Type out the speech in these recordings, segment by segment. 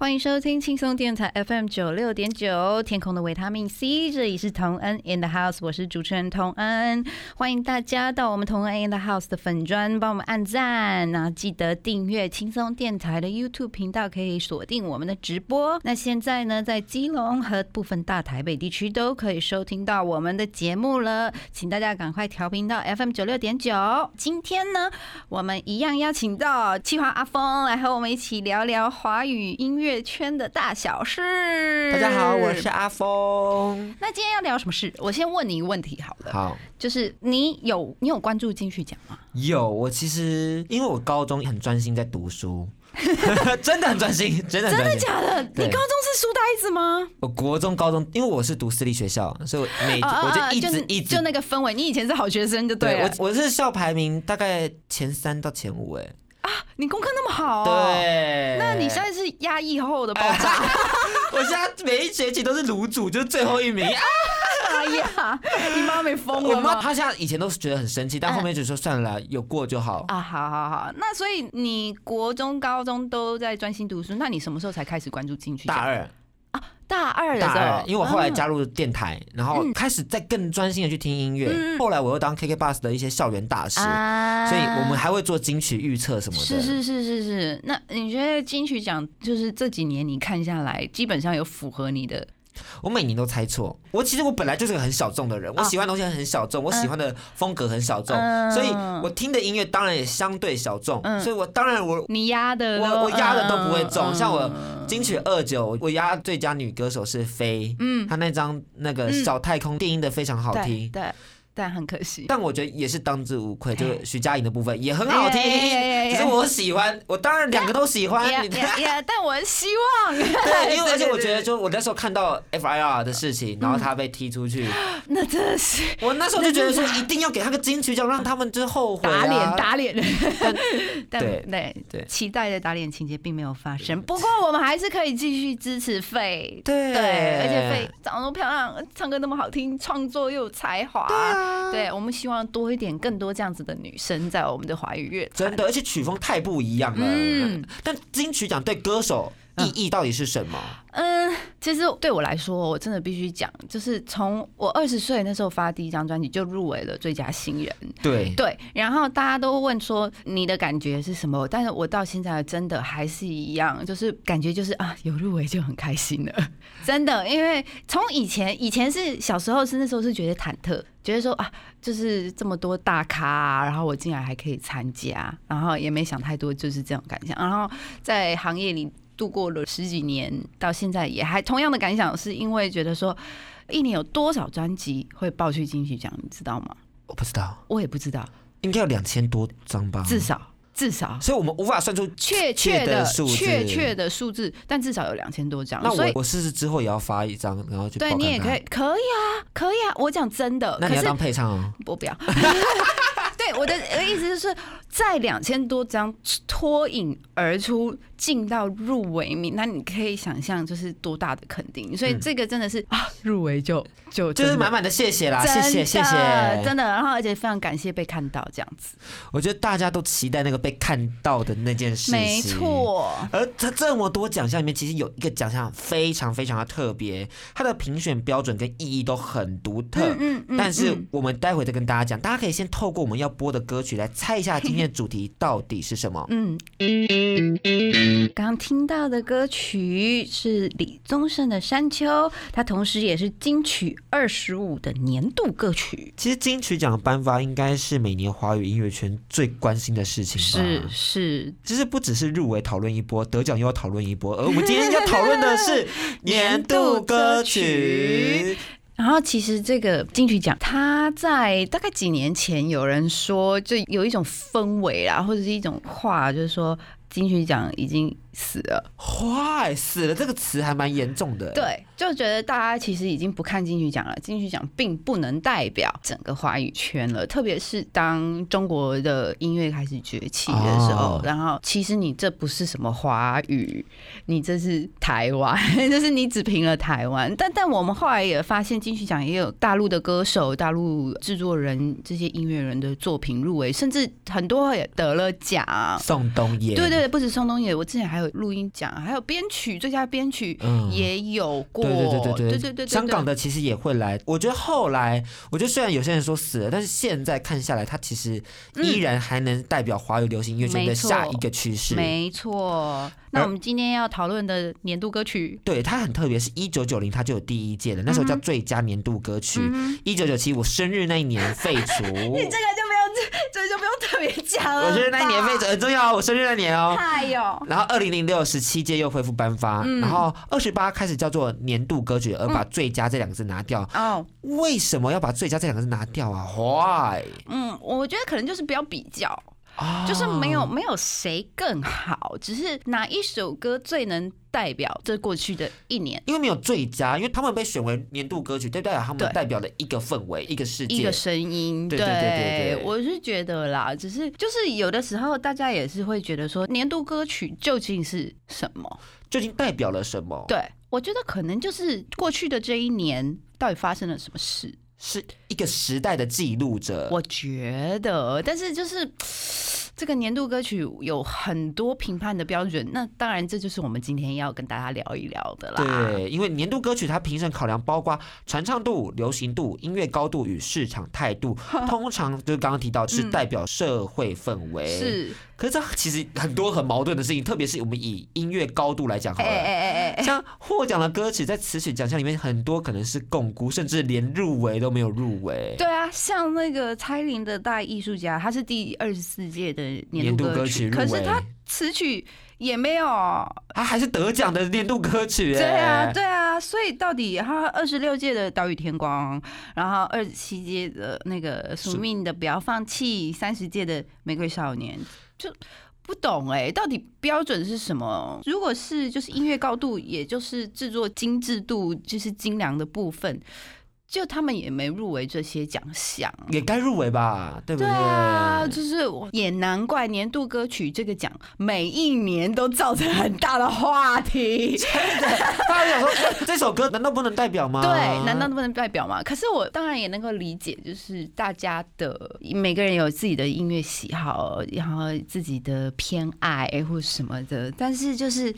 欢迎收听轻松电台 FM 九六点九，天空的维他命 C，这里是童恩 in the house，我是主持人童恩，欢迎大家到我们童恩 in the house 的粉砖帮我们按赞，那记得订阅轻松电台的 YouTube 频道，可以锁定我们的直播。那现在呢，在基隆和部分大台北地区都可以收听到我们的节目了，请大家赶快调频到 FM 九六点九。今天呢，我们一样邀请到企划阿峰来和我们一起聊聊华语音乐圈的大小事。大家好，我是阿峰。那今天要聊什么事？我先问你一个问题好了，好，就是你有你有关注金曲奖吗？有我其实因为我高中很专心在读书，真的很专心，真的真的。假的？你高中是书呆子吗？我国中、高中，因为我是读私立学校，所以我每啊我就一就直一直就那个氛围，你以前是好学生就对了。我我是校排名大概前三到前五，哎，你功课那么好、哦，。对。那你现在是压抑后的爆炸？我现在每一学期都是卤煮，就是最后一名。啊哎呀，你妈没疯我了我？妈她现在以前都是觉得很生气，但后面就说算了啦，有过就好。啊，好好好，那所以你国中、高中都在专心读书，那你什么时候才开始关注进去？大二，大二的时候大二，，因为我后来嗯加入电台，然后开始再更专心的去听音乐。后来我又当 KK Bus 的一些校园大使，啊所以我们还会做金曲预测什么的。是是是是是。那你觉得金曲奖就是这几年你看下来，基本上有符合你的我每年都猜错。我其实我本来就是个很小众的人，我喜欢的东西很小众，我喜欢的风格很小众，嗯所以我听的音乐当然也相对小众。所以我当然我。你压的，我我压的都不会中，嗯像我金曲二九，我压最佳女歌手是飞，嗯，她那张那个小太空电音的非常好听，对，但很可惜。但我觉得也是当之无愧，就是徐佳莹的部分也很好听，只是我喜欢，我当然两个都喜欢。呀你呀呀！但我希望，对，因为而且我觉得，就我那时候看到 FIR 的事情，然后他被踢出去，那真的是我那时候就觉得说一定要给他个金曲奖，让他们就后打脸打脸。但对对对期待的打脸情节并没有发生。不过我们还是可以继续支持费。对对，而且费长得那么漂亮，唱歌那么好听，创作又有才华。啊对，我们希望多一点、更多这样子的女生在我们的华语乐坛。真的，而且曲风太不一样了。嗯但金曲奖对歌手意义到底是什么？嗯，其实对我来说，我真的必须讲，就是从我二十岁那时候发第一张专辑就入围了最佳新人。对，对，然后大家都问说你的感觉是什么，但是我到现在真的还是一样，就是感觉就是啊，有入围就很开心了，真的，因为从以前以前是小时候是那时候是觉得忐忑，觉得说啊，就是这么多大咖、啊，然后我竟然还可以参加，然后也没想太多，就是这种感想，然后在行业里。度过了十几年，到现在也还同样的感想，是因为觉得说，一年有多少专辑会报去金曲奖，你知道吗？我不知道，我也不知道，应该有两千多张吧，至少至少所以我们无法算出确切的的数字。确切的数字，但至少有两千多张。那我我试试之后也要发一张，然后去报看看对你也可以，可以啊，可以啊。我讲真的，那你要当配唱哦。我不要。对我的我的意思就是在两千多张脱颖而出进到入围名，那你可以想象就是多大的肯定。所以这个真的是、啊，入围就就就是满满的谢谢啦，谢谢谢谢，真的。然后而且非常感谢被看到这样子，我觉得大家都期待那个被看到的那件事情，没。错。而他这么多奖项里面，其实有一个奖项非常非常的特别，它的评选标准跟意义都很独特。嗯嗯但是嗯我们待会再跟大家讲，大家可以先透过我们要播的歌曲，来猜一下今天的主题到底是什么？嗯，刚听到的歌曲是李宗盛的《山丘》，它同时也是金曲二十五的年度歌曲。其实金曲奖的颁发应该是每年华语音乐圈最关心的事情吧？是是，其实不只是入围讨论一波，得奖又要讨论一波，而我们今天要讨论的是 年度歌曲。然后其实这个金曲奖，它在大概几年前有人说，就有一种氛围啦，或者是一种话，就是说金曲奖已经死了。坏死了，这个词还蛮严重的。，对，就觉得大家其实已经不看金曲奖了，金曲奖并不能代表整个华语圈了。特别是当中国的音乐开始崛起的时候，哦然后其实你这不是什么华语，你这是台湾，就是你只评了台湾。但但我们后来也发现，金曲奖也有大陆的歌手、大陆制作人这些音乐人的作品入围，甚至很多也得了奖。宋冬野。对对对，不止宋冬野，我之前还有录音奖，还有编曲最佳编曲也有过。对对对对对对对香港的其实也会来。我觉得后来，我觉得虽然有些人说死了，但是现在看下来，它其实依然还能代表华语流行音乐的下一个趋势。没错。那我们今天要讨论的年度歌曲，对它很特别，是一九九零它就有第一届的，那时候叫最佳年度歌曲。一九九七我生日那一年废除。你这个。这就不用特别讲了。我觉得那一年非常很重要哦，我生日那年哦。太有。然后二零零六十七届又恢复颁发，嗯然后二十八开始叫做年度歌曲，而把最佳这两个字拿掉。哦，为什么要把最佳这两个字拿掉啊？Why？嗯，我觉得可能就是不要比较，啊就是没有没有谁更好，只是哪一首歌最能代表这过去的一年。因为没有最佳，因为他们被选为年度歌曲，对不对？他们代表的一个氛围，一个世界一个。声音，对对对对对我是觉得啦，只是就是有的时候大家也是会觉得说，年度歌曲究竟是什么？究竟代表了什么？，对我觉得可能就是过去的这一年到底发生了什么事，是一个时代的记录者。我觉得，但是就是。这个年度歌曲有很多评判的标准，那当然这就是我们今天要跟大家聊一聊的啦。对，因为年度歌曲它评审考量包括传唱度、流行度、音乐高度与市场态度，通常就是刚刚提到是代表社会氛围。，嗯是，可是这其实很多很矛盾的事情，特别是我们以音乐高度来讲好哎了。哎哎哎哎，像获奖的歌曲，在词曲奖项里面，很多可能是巩固，甚至连入围都没有入围。对啊，像那个蔡依林的《大艺术家》，他是第二十四届的年年度度歌曲，可是他词曲也没有。他还是得奖的年度歌曲，对啊，哎，对啊，所以到底他二十六届的《岛屿天光》，然后二十七届的那个《宿命的不要放弃》，三十届的《玫瑰少年》，就不懂哎、到底标准是什么？如果是就是音乐高度，也就是制作精致度，就是精良的部分，就他们也没入围这些奖项。也该入围吧，对不对对？啊，就是我也难怪年度歌曲这个奖每一年都造成很大的话题。大家想说，哎这首歌难道不能代表吗？对，难道不能代表吗？可是我当然也能够理解，就是大家的每个人有自己的音乐喜好，然后自己的偏爱或什么的，但是就是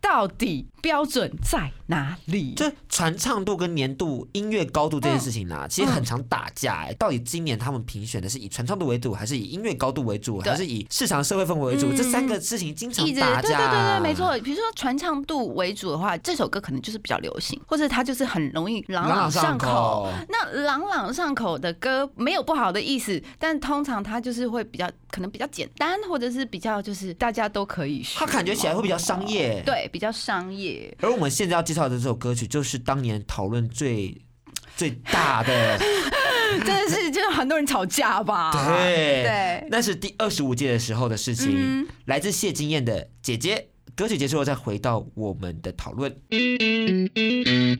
到底标准在哪里？就传唱度跟年度音乐高度这件事情呢、其实很常打架哎、到底今年他们评选的是以传唱度为主，还是以音乐高度为主，还是以市场社会氛围为主？嗯这三个事情经常打架。对对对对，没。错。比如说传唱度为主的话，这首歌可能就是比较流行，或者它就是很容易朗朗朗上上口那朗朗上口的歌没有不好的意思，但通常它就是会比较可能比较简单，或者是比较就是大家都可以学。它感觉起来会比较商业。。对，比较商业。而我们现在要介绍的这首歌曲，就是当年讨论最 最大的，真的是就是很多人吵架吧？对对，那是第二十五届的时候的事情，嗯来自谢金燕的《姐姐》。歌曲结束后，再回到我们的讨论。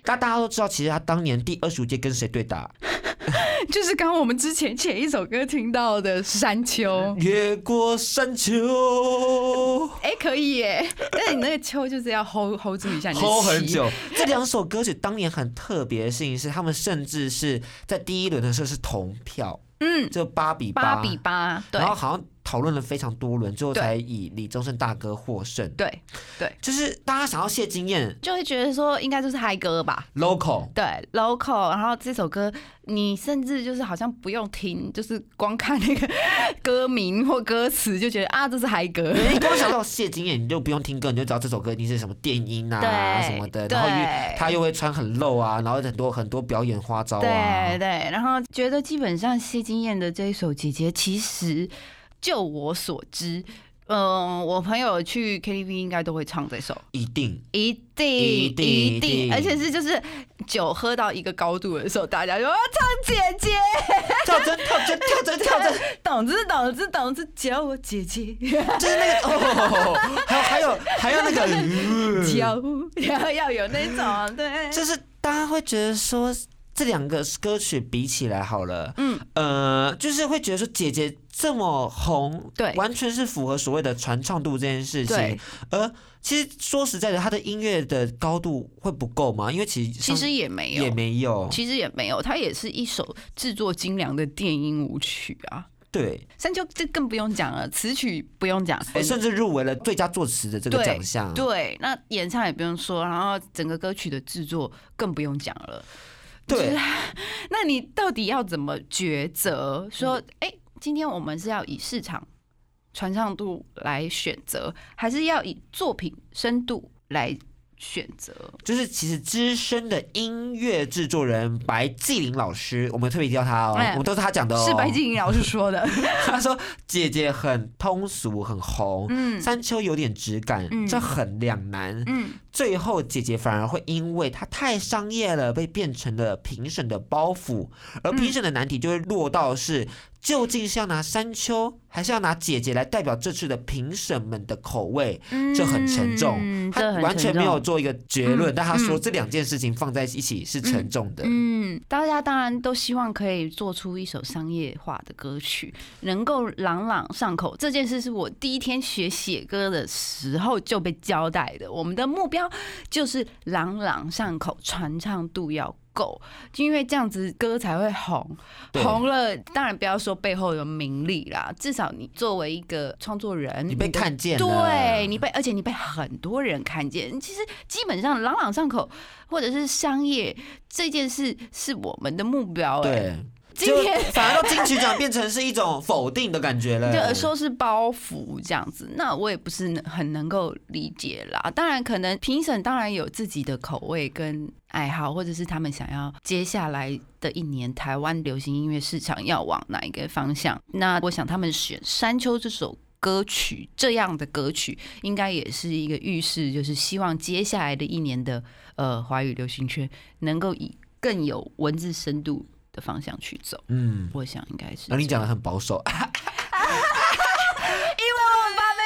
大大家都知道，其实他当年第二十五届跟谁对打？就是刚刚我们之前前一首歌听到的《山丘》。越过山丘哎、可以耶！但是你那个秋就是要 hold hold 住一下你，hold 很久。这两首歌曲当年很特别的事情是，他们甚至是在第一轮的时候是同票，嗯，就八比八比八，对然，后好像讨论了非常多轮，最后才以李宗盛大哥获胜。对对，就是大家想要谢金燕就会觉得说应该就是嗨歌吧。local，对，local，然后这首歌你甚至就是好像不用听，就是光看那个歌名或歌词就觉得啊，这是嗨歌。你光想到谢金燕，你就不用听歌，你就知道这首歌一定是什么电音啊对什么的，然后他又会穿很露啊，然后很多很多表演花招对啊。对，然后觉得基本上谢金燕的这一首《姐姐》，其实就我所知，嗯、我朋友去 KTV 应该都会唱这首，一定。一定一定一定。而且是就是酒喝到一个高度的时候，大家就要唱姐姐，跳针跳针跳针跳针，懂之懂之懂之，叫我姐姐，就是那个哦，还有还有还有那个，呃 叫，然后 要有那种对，就是大家会觉得说。这两个歌曲比起来好了，嗯，呃，就是会觉得说姐姐这么红，对完全是符合所谓的传唱度这件事情对。而其实说实在的，她的音乐的高度会不够吗？因为其实其实也没有，也没有，其实也没有，它也是一首制作精良的电音舞曲啊。对，山丘这更不用讲了，词曲不用讲，甚至入围了最佳作词的这个对奖项。对，那演唱也不用说，然后整个歌曲的制作更不用讲了。对，那你到底要怎么抉择？说，哎、今天我们是要以市场传唱度来选择，还是要以作品深度来选择？就是其实资深的音乐制作人白纪灵老师，我们特别提到他哦，哎我们都是他讲的哦。是白敬林老师说的，他说姐姐很通俗，很红，嗯山丘有点质感，嗯这很两难。嗯，最后姐姐反而会因为她太商业了，被变成了评审的包袱，而评审的难题就会落到是。究竟是要拿山丘，还是要拿姐姐来代表这次的评审们的口味？这很沉重，他完全没有做一个结论，嗯但他说嗯这两件事情放在一起是沉重的。嗯，大家当然都希望可以做出一首商业化的歌曲，能够朗朗上口。这件事是我第一天学写歌的时候就被交代的。我们的目标就是朗朗上口，传唱度要够，因为这样子歌才会红。红了，当然不要说背后有名利啦，至少你作为一个创作人，你被看见了对你被，而且你被很多人看见。其实基本上朗朗上口，或者是商业这件事是我们的目标、欸，对，就今天反而到金曲奖变成是一种否定的感觉了。就说是包袱这样子，那我也不是很能够理解啦。当然，可能评审当然有自己的口味跟爱好，或者是他们想要接下来的一年台湾流行音乐市场要往哪一个方向。那我想他们选《山丘》这首。歌曲这样的歌曲，应该也是一个预示，就是希望接下来的一年的呃华语流行圈能够以更有文字深度的方向去走。嗯，我想应该是这样。然后你讲的很保守，因为我爸被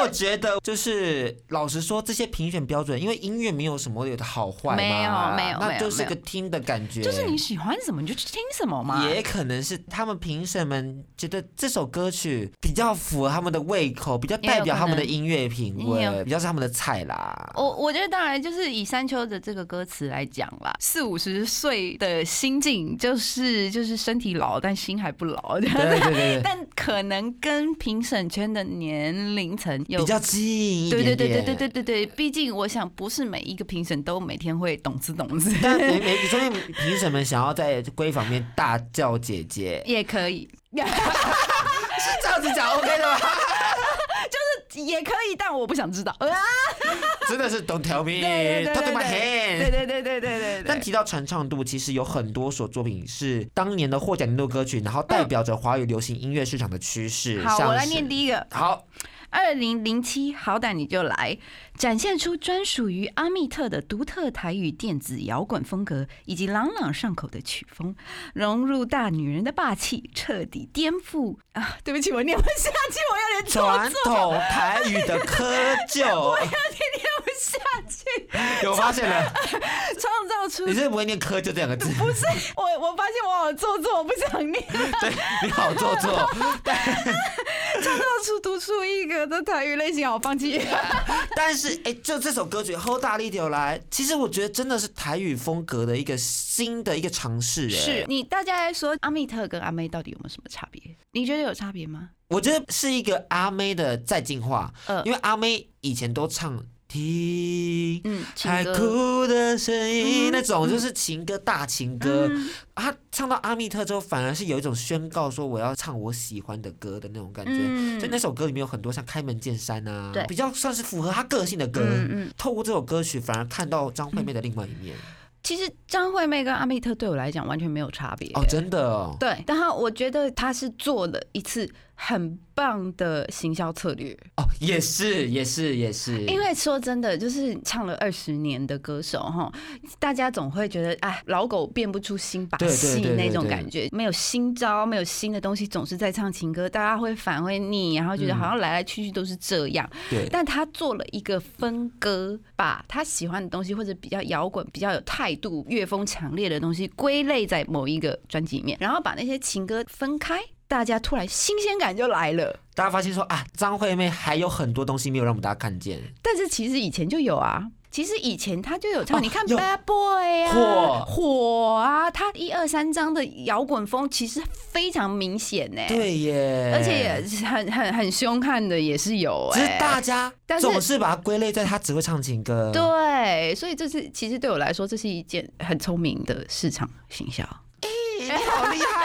我觉得，就是老实说，这些评选标准，因为音乐没有什么有的好坏嘛，没有没有那就是个听的感觉。就是你喜欢什么你就去听什么嘛。也可能是他们评审们觉得这首歌曲比较符合他们的胃口，比较代表他们的音乐品味，比较是他们的菜啦。我我觉得当然就是以山丘的这个歌词来讲啦，四五十岁的心境就是就是身体老但心还不老，对对对对，但可能跟评审圈的年龄层有比较近一对点点。对对对对对对对，毕竟我想不是每一个评审都每天会懂词懂字，但每每所以评审们想要在闺房面大叫姐姐，也可以。是这样子讲 OK 的吗？也可以，但我不想知道。啊，真的是 Don't tell me, 对对对 talk to 对 my 对 hand。对对对对对对对。但提到传唱度，其实有很多首作品是当年的获奖年度歌曲，然后代表着华语流行音乐市场的趋势。好，我来念第一个。好，二零零七，好歹你就来，展现出专属于阿密特的独特台语电子摇滚风格，以及朗朗上口的曲风，融入大女人的霸气，彻底颠覆啊！对不起，我念不下去，我有点做传统台语的窠臼，念不下去，有发现了？创造出你是不会念窠臼这两个字，不是我，我发现我好做作，我不想念。对，你好做作。唱到出独树一格的台语类型，好放弃。但是哎、就这首歌曲《Hold 大力丢来》，其实我觉得真的是台语风格的一个新的一个尝试。哎是，你大家来说阿密特跟阿妹到底有没有什么差别？你觉得有差别吗？我觉得是一个阿妹的再进化，呃因为阿妹以前都唱听。海哭的声音，嗯那种就是情歌大情歌。嗯他唱到阿密特之后，反而是有一种宣告说我要唱我喜欢的歌的那种感觉。嗯所以那首歌里面有很多像开门见山啊，比较算是符合他个性的歌。嗯嗯，透过这首歌曲，反而看到张惠妹的另外一面。其实张惠妹跟阿密特对我来讲完全没有差别。哦，真的哦。对，然后我觉得她是做了一次很棒的行销策略，哦，也是，也是，也是。因为说真的，就是唱了二十年的歌手哈，大家总会觉得哎，老狗变不出新把戏那种感觉，没有新招，没有新的东西，总是在唱情歌，大家会反会腻，然后觉得嗯。好像来来去去都是这样。对，但他做了一个分割，把他喜欢的东西或者比较摇滚、比较有态度、乐风强烈的东西归类在某一个专辑里面，然后把那些情歌分开，大家突然新鲜感就来了。大家发现说啊，张惠妹还有很多东西没有让我们大家看见。但是其实以前就有啊。其实以前她就有唱，哦你看 Bad Boy 啊，火火啊，她一二三张的摇滚风其实非常明显呢、，对耶，而且很很很凶悍的也是有只是哎、大家但是总是把它归类在她只会唱情歌。对，所以这是其实对我来说，这是一件很聪明的市场行销。你好厉害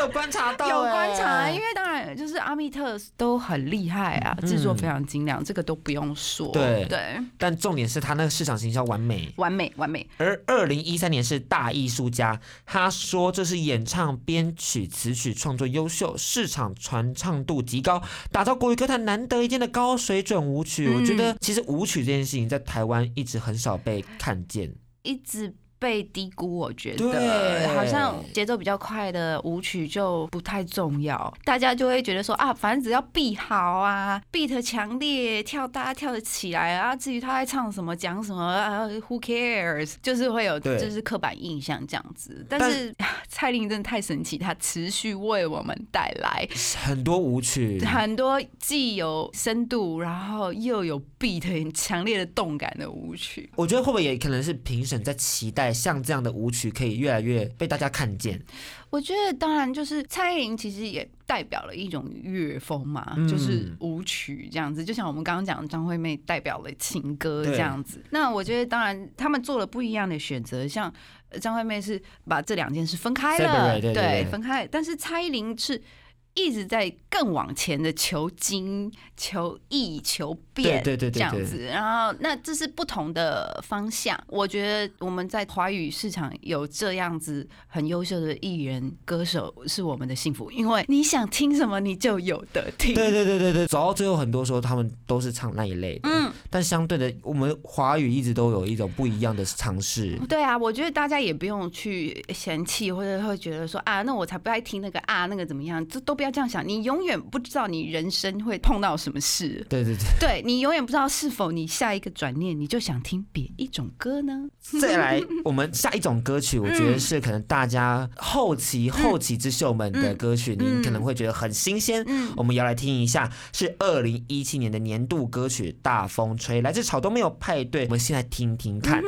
有观察到，有观察，哎因为当然就是阿密特都很厉害啊，嗯制作非常精良，这个都不用说。对对，但重点是他那个市场行销完美。完美完美。而二零一三年是大艺术家，他说这是演唱、编曲、词曲创作优秀，市场传唱度极高，打造国语歌坛难得一见的高水准舞曲。嗯我觉得其实舞曲这件事情在台湾一直很少被看见。一直被低估，我觉对得好像节奏比较快的舞曲就不太重要，大家就会觉得说啊，反正只要 beat 好啊，beat 强烈，跳大家跳得起来啊，至于他在唱什么讲什么啊，who cares，就是会有对就是刻板印象这样子。但但是 蔡琳真的太神奇，她持续为我们带来很多舞曲，很多既有深度，然后又有 beat 很强烈的动感的舞曲。我觉得会不会也可能是评审在期待像这样的舞曲可以越来越被大家看见？我觉得当然就是蔡依林其实也代表了一种乐风嘛，嗯就是舞曲这样子，就像我们刚刚讲的张惠妹代表了情歌这样子。那我觉得当然他们做了不一样的选择，像呃张惠妹是把这两件事分开了对分开，但是蔡依林是。一直在更往前的求精、求异、求变，对对对对这样子。然后，那这是不同的方向。我觉得我们在华语市场有这样子很优秀的艺人、歌手，是我们的幸福。因为你想听什么，你就有的听。对对对对对，走到最后，很多时候他们都是唱那一类的。嗯，但相对的，我们华语一直都有一种不一样的尝试。对啊，我觉得大家也不用去嫌弃，或者会觉得说啊，那我才不爱听那个啊，那个怎么样，这都不要这样想。你永远不知道你人生会碰到什么事，对对对，对你永远不知道是否你下一个转念你就想听别一种歌呢？再来，我们下一种歌曲，我觉得是可能大家后期后起之秀们的歌曲，嗯您可能会觉得很新鲜。嗯我们要来听一下，是二零一七年的年度歌曲《大风吹》，来自草东没有派对。我们先来听听看。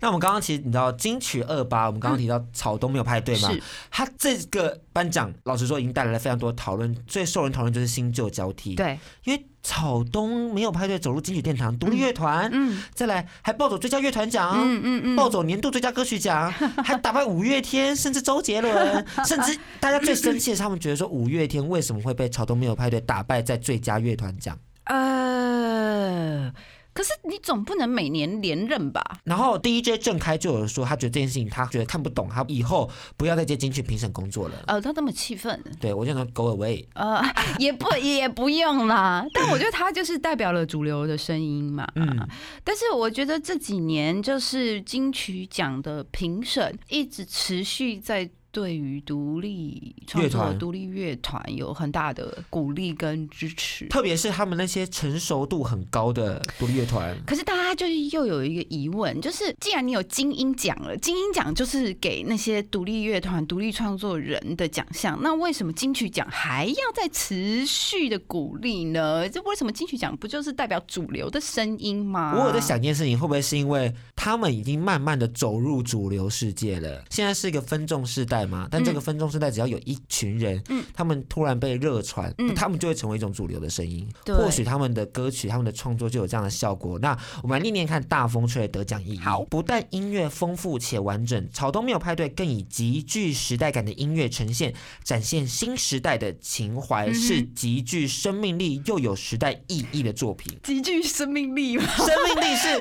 那我们刚刚其实你知道金曲二八，我们刚刚提到草东没有派对嘛？是他这个颁奖，老实说已经带来了非常多讨论，最受人讨论就是新旧交替。，对，因为草东没有派对走入金曲殿堂，独立乐团，嗯再来还暴走最佳乐团奖。嗯嗯嗯，抱走年度最佳歌曲奖，还打败五月天，甚至周杰伦，甚至大家最生气的是，他们觉得说五月天为什么会被草东没有派对打败在最佳乐团奖？呃，可是你总不能每年连任吧？然后 DJ 郑开就有说，他觉得这件事情他觉得看不懂，他以后不要再接金曲评审工作了。呃，他这么气愤，对我就说 Go away。呃，也不也不用啦。但我觉得他就是代表了主流的声音嘛。嗯但是我觉得这几年就是金曲奖的评审一直持续在。对于独立创作、乐团独立乐团有很大的鼓励跟支持。特别是他们那些成熟度很高的独立乐团，可是大家就是又有一个疑问，就是既然你有金鹰奖了，金鹰奖就是给那些独立乐团、独立创作人的奖项，那为什么金曲奖还要再持续的鼓励呢？这为什么金曲奖不就是代表主流的声音吗？我有在想一件事情，会不会是因为他们已经慢慢的走入主流世界了？现在是一个分众世代嘛，但这个分众世代只要有一群人，嗯他们突然被热传，嗯他们就会成为一种主流的声音。对或许他们的歌曲、他们的创作就有这样的效果。那我们来念念看大风吹的得奖意义。好不但音乐丰富且完整，草东没有派对更以极具时代感的音乐呈现，展现新时代的情怀，嗯是极具生命力又有时代意义的作品。极具生命力吗？生命力是，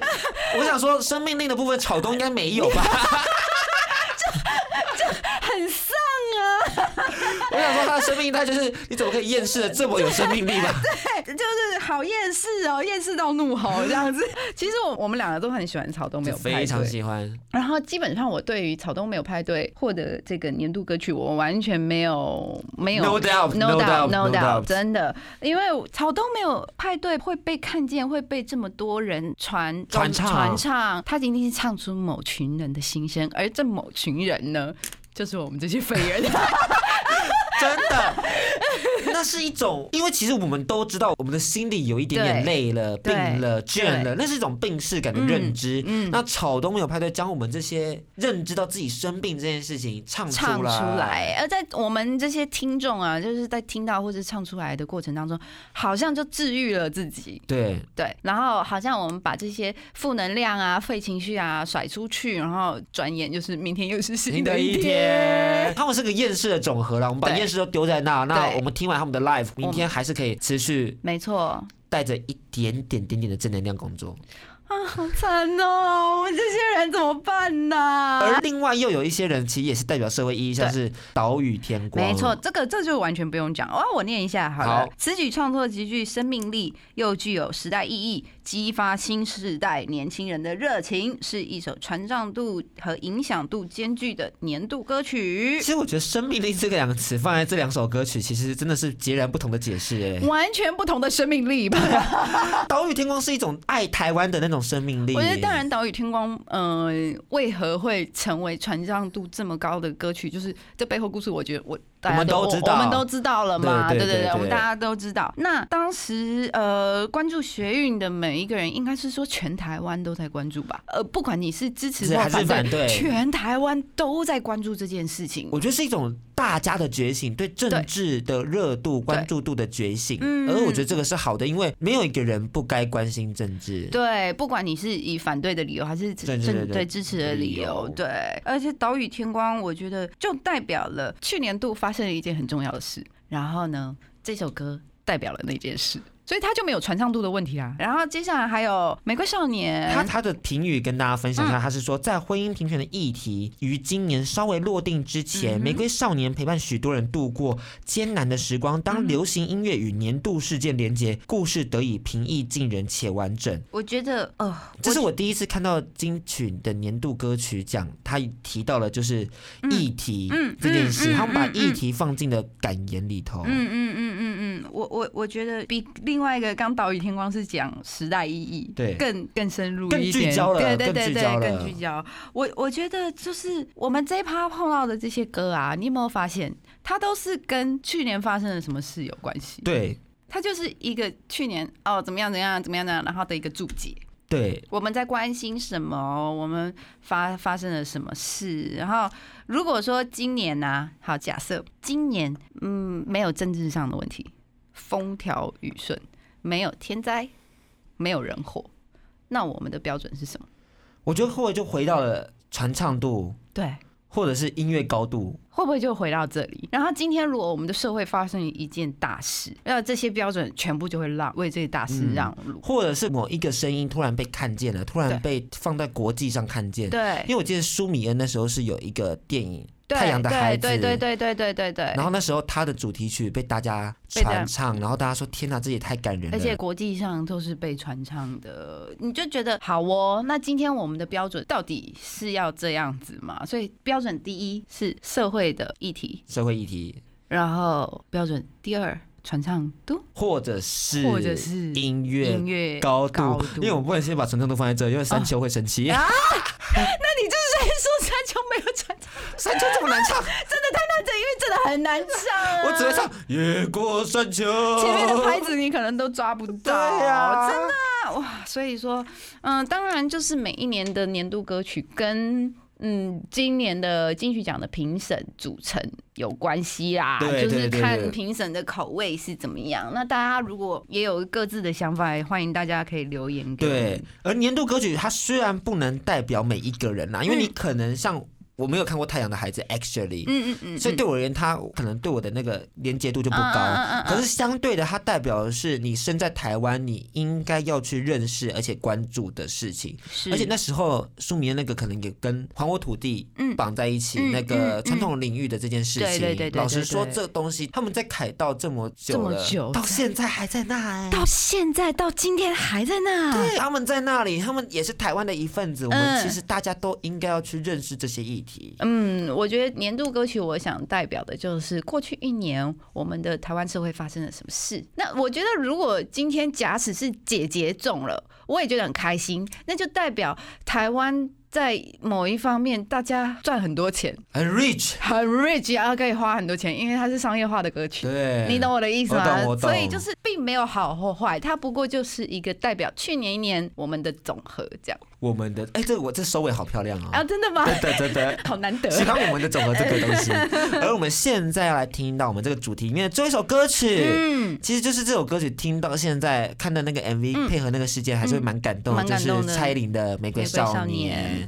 我想说生命力的部分，草东应该没有吧？很丧啊！我想说他的生命力，他就是你怎么可以厌世的这么有生命力吧？就是好厌世哦，厌世到怒吼这样子。其实我我们两个都很喜欢草东没有派对非常喜欢。然后基本上我对于草东没有派对获得这个年度歌曲，我完全没有没有 No doubt, no doubt no doubt doubt 真的，因为草东没有派对会被看见，会被这么多人传传唱传唱，他一定是唱出某群人的心声，而这某群人呢，就是我们这些废人。真的，那是一种，因为其实我们都知道，我们的心里有一点点累了、病了、倦了，那是一种病逝感的认知。嗯嗯那草东没有派对，将我们这些认知到自己生病这件事情唱出唱出来，而在我们这些听众啊，就是在听到或者唱出来的过程当中，好像就治愈了自己。对，对，然后好像我们把这些负能量啊、废情绪啊甩出去，然后转眼就是明天又是新的一天天，。他们是个厌世的总和了。我们把厌世都丢在那，那我们听完他们的 life，明天还是可以持续没错带着一点点点点的正能量工作。啊，好惨哦！我们这些人怎么办呢、而另外又有一些人，其实也是代表社会意义，像是岛屿天光。没错，，这个这就完全不用讲。哦，我念一下好了。好此举创作极具生命力，又具有时代意义，激发新时代年轻人的热情，是一首传唱度和影响度兼具的年度歌曲其。实我觉得“生命力”这个两个词放在这两首歌曲，其实真的是截然不同的解释。哎，完全不同的生命力吧？岛屿天光是一种爱台湾的那种生命力。我觉得，当然，岛屿天光，呃，为何会成为传唱度这么高的歌曲？就是这背后故事，我觉得我大家我们都知道我们都知道了嘛，对对对我们大家都知道。那当时呃，关注学运的每一个人，应该是说全台湾都在关注吧？呃，不管你是支持还是反对全台湾都在关注这件事情。我觉得是一种大家的觉醒，对政治的热度、关注度的觉醒。嗯。而我觉得这个是好的，因为没有一个人不该关心政治。对，不管你是以反对的理由，还是对支持的理由，对，而且岛屿天光，我觉得就代表了去年度发生了一件很重要的事，然后呢，这首歌代表了那件事，所以他就没有传唱度的问题啦。然后接下来还有《玫瑰少年他》，他的评语跟大家分享嗯一下，他是说，在婚姻平权的议题于今年稍微落定之前，嗯玫瑰少年陪伴许多人度过艰难的时光。当流行音乐与年度事件连结，故事得以平易近人且完整。我觉得，呃，这是我第一次看到金曲的年度歌曲奖，他提到了就是议题嗯这件事，他们把嗯议题放进了感言里头。嗯嗯嗯嗯嗯，我我我觉得比另外一个刚岛屿天光是讲时代意义，对更更深入更一点，聚焦了更对对对对，更聚焦。我我觉得就是我们这一趴碰到的这些歌啊，你有没有发现，它都是跟去年发生了什么事有关系？，对它就是一个去年哦怎么样怎么样怎么样怎么样，然后的一个注解。对，我们在关心什么？我们发发生了什么事？然后如果说今年呢、好，假设今年嗯没有政治上的问题，风调雨顺，没有天灾，没有人祸，那我们的标准是什么？我觉得会不会就回到了传唱度，对，或者是音乐高度。会不会就回到这里？然后今天如果我们的社会发生一件大事，那这些标准全部就会让为这些大事嗯让路。或者是某一个声音突然被看见了，突然被放在国际上看见。对因为我记得舒米恩那时候是有一个电影对太阳的孩子，对对对对对对对。然后那时候他的主题曲被大家传唱，然后大家说天哪，这也太感人了。而且国际上都是被传唱的，你就觉得好哦。那今天我们的标准到底是要这样子吗？所以标准第一是社会的议题，社会议题，然后标准第二传唱度，或者是或者是音乐音乐高度，因为我们不能先把传唱度放在这，因为山丘会生气。啊 那你就是在说山丘没有传唱，山丘这么难唱，真的太难整，因为真的很难唱、啊。我只会唱越过山丘。前面的拍子你可能都抓不到，对呀真的啊哇！所以说，嗯，当然就是每一年的年度歌曲跟嗯今年的金曲奖的评审组成有关系啦，对就是看评审的口味是怎么样。那大家如果也有各自的想法，也欢迎大家可以留言给我对，而年度歌曲它虽然不能代表每一个人啦，因为你可能像我没有看过《太阳的孩子》，actually，嗯嗯嗯，所以对我而言，他可能对我的那个连接度就不嗯嗯嗯嗯高。可是相对的，它代表的是你身在台湾，你应该要去认识而且关注的事情。是而且那时候书迷的那个可能也跟还我土地嗯绑在一起，嗯那个嗯传统领域的这件事情。对对对对老实说，这东西他们在凯道这么久了，这么久到现在还在那、欸。到现在到今天还在那，对，他们在那里，他们也是台湾的一份子。我们嗯其实大家都应该要去认识这些议题。嗯，我觉得年度歌曲，我想代表的就是过去一年我们的台湾社会发生了什么事。那我觉得，如果今天假使是姐姐中了，我也觉得很开心，那就代表台湾在某一方面大家赚很多钱，很 rich，很 rich，然后可以花很多钱，因为它是商业化的歌曲。对，你懂我的意思吗所以就是并没有好或坏，它不过就是一个代表去年一年我们的总和这样。我们的哎，这我这收尾好漂亮哦。啊，真的吗？真的真的。好难得。喜欢我们的总和这个东西，而我们现在要来听到我们这个主题里面的最后一首歌曲，嗯，其实就是这首歌曲听到现在看到那个 MV 配合那个事件，还是会蛮感动的，就是蔡依林的《玫瑰少年》。